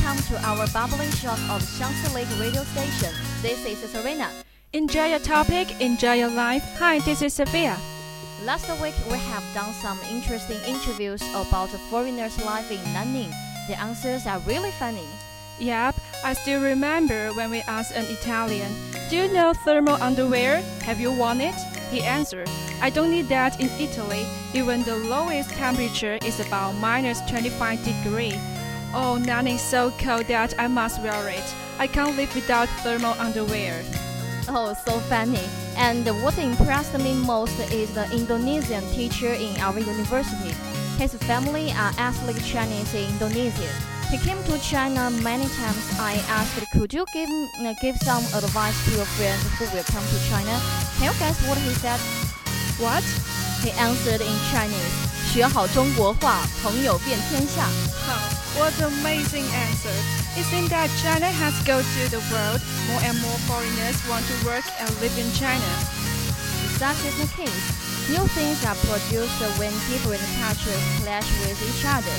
Welcome to our bubbling shock of Shanxi Lake radio station. This is Serena. Enjoy your topic, enjoy your life. Hi, this is Sophia. Last week we have done some interesting interviews about foreigners' life in Nanning. The answers are really funny. Yep, I still remember when we asked an Italian, Do you know thermal underwear? Have you worn it? He answered, I don't need that in Italy. Even the lowest temperature is about minus 25 degree. Oh, Nanny is so cold that I must wear it. I can't live without thermal underwear. Oh, so funny. And what impressed me most is the Indonesian teacher in our university. His family are ethnic Chinese in Indonesia. He came to China many times. I asked, could you give uh, give some advice to your friend who will come to China? Can you guess what he said? What? He answered in Chinese. 学好中国话，朋友遍天下。 Huh, What an amazing answer. It seems that China has go to the world. More and more foreigners want to work and live in China. Such is the case. New things are produced when different cultures clash with each other.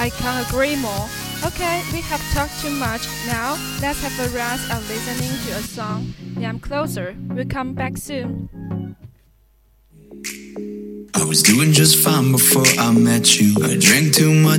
I can't agree more. Okay, we have talked too much. Now, let's have a rest and listening to a song. I'm closer. We'll come back soon. I was doing just fine before I met you. I drink too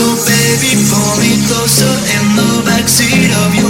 So baby, pull me closer in the backseat of your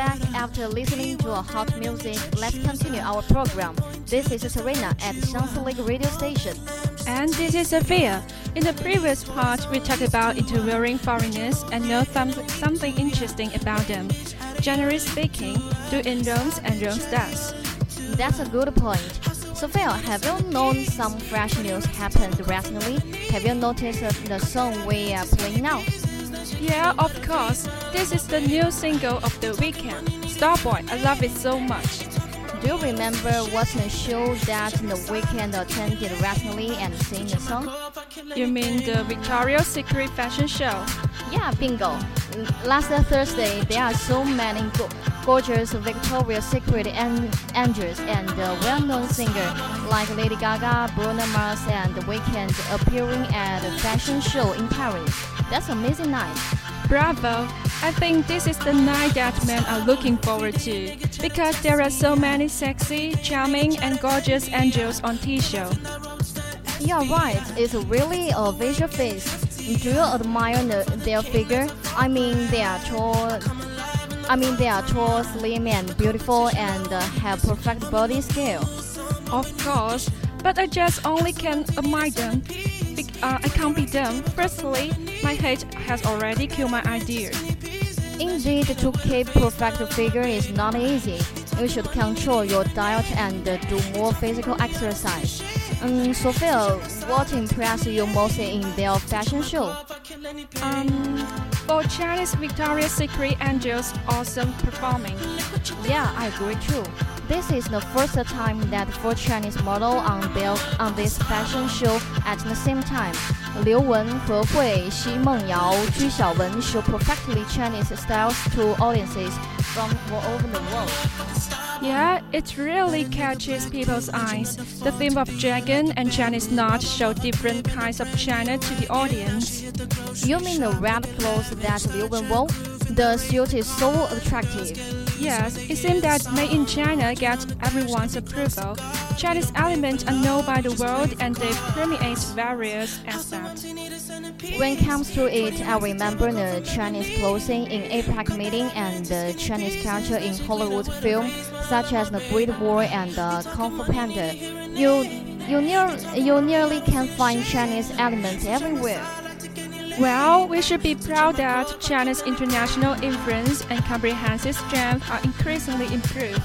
Back after listening to a hot music. Let's continue our program. This is Serena at Shanxi Lake radio station. And this is Sophia. In the previous part, we talked about interviewing foreigners and know some, something interesting about them. Generally speaking, doing Rome's and Rome's does. That's a good point. Sophia, have you known some fresh news happened recently? Have you noticed the song we are playing now? Yeah, of course. This is the new single of the Weeknd. Starboy, I love it so much. Do you remember watching the show that the Weeknd attended recently and sing the song? You mean the Victoria's Secret fashion show? Yeah, bingo. Last Thursday, there are so many go gorgeous Victoria's Secret an angels and well-known singer like Lady Gaga, Bruno Mars, and The Weeknd appearing at a fashion show in Paris. That's amazing night. Bravo! I think this is the night that men are looking forward to because there are so many sexy, charming, and gorgeous angels on T-show. You're right. It's really a visual feast. Do you admire the, their figure? I mean, they are tall. I mean, they are tall, slim, and beautiful, and uh, have perfect body scale. Of course, but I just only can admire them. Be- uh, I can't be them. Firstly, my hate has already killed my idea. Indeed, to keep perfect figure is not easy. You should control your diet and uh, do more physical exercise. Um, Sophia, what impressed you most in their fashion show? Um, for Chinese Victoria's Secret Angels awesome performing. Yeah, I agree too. This is the first time that four Chinese models on their on this fashion show at the same time. Liu Wen, He Hui, Xi Mengyao, Ju Xiaowen show perfectly Chinese styles to audiences from all over the world. Yeah, it really catches people's eyes. The theme of dragon and Chinese knot show different kinds of China to the audience. You mean the red clothes that Liu Wen wore? The suit is so attractive. Yes, it seems that Made in China gets everyone's approval. Chinese elements are known by the world and they permeate various aspects. When it comes to it, I remember the Chinese clothing in APEC meeting and the Chinese culture in Hollywood film, such as The Great Wall and the Kung Fu Panda. You, you, near, you nearly can find Chinese elements everywhere. Well, we should be proud that China's international influence and comprehensive strength are increasingly improved.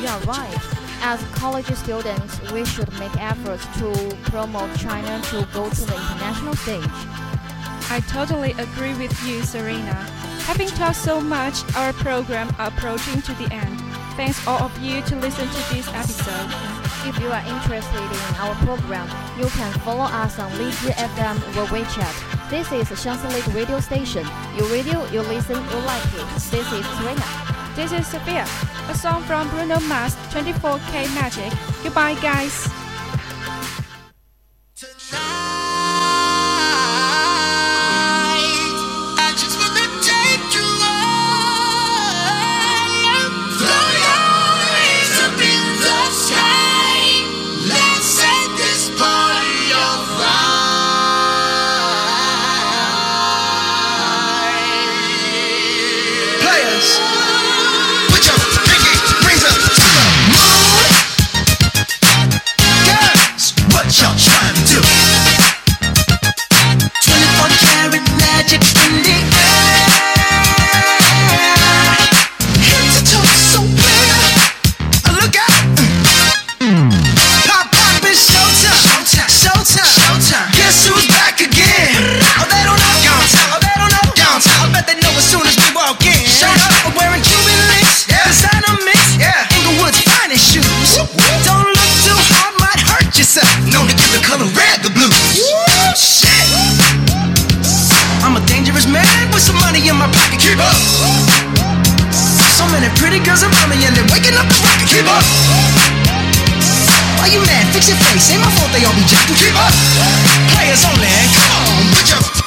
You're right. As college students, we should make efforts to promote China to go to the international stage. I totally agree with you, Serena. Having talked so much, our program are approaching to the end. Thanks all of you to listen to this episode. If you are interested in our program, you can follow us on Lizhi FM or WeChat. This is Shanxi Lake Radio Station. You radio, you listen, you like it. This is Serena. This is Sophia, a song from Bruno Mars 24K Magic. Goodbye, guys. mommy and they're waking up the rocket. Keep up. Why you mad? Fix your face. Ain't my fault they all be jacking. Keep up. Players only. Come on, put your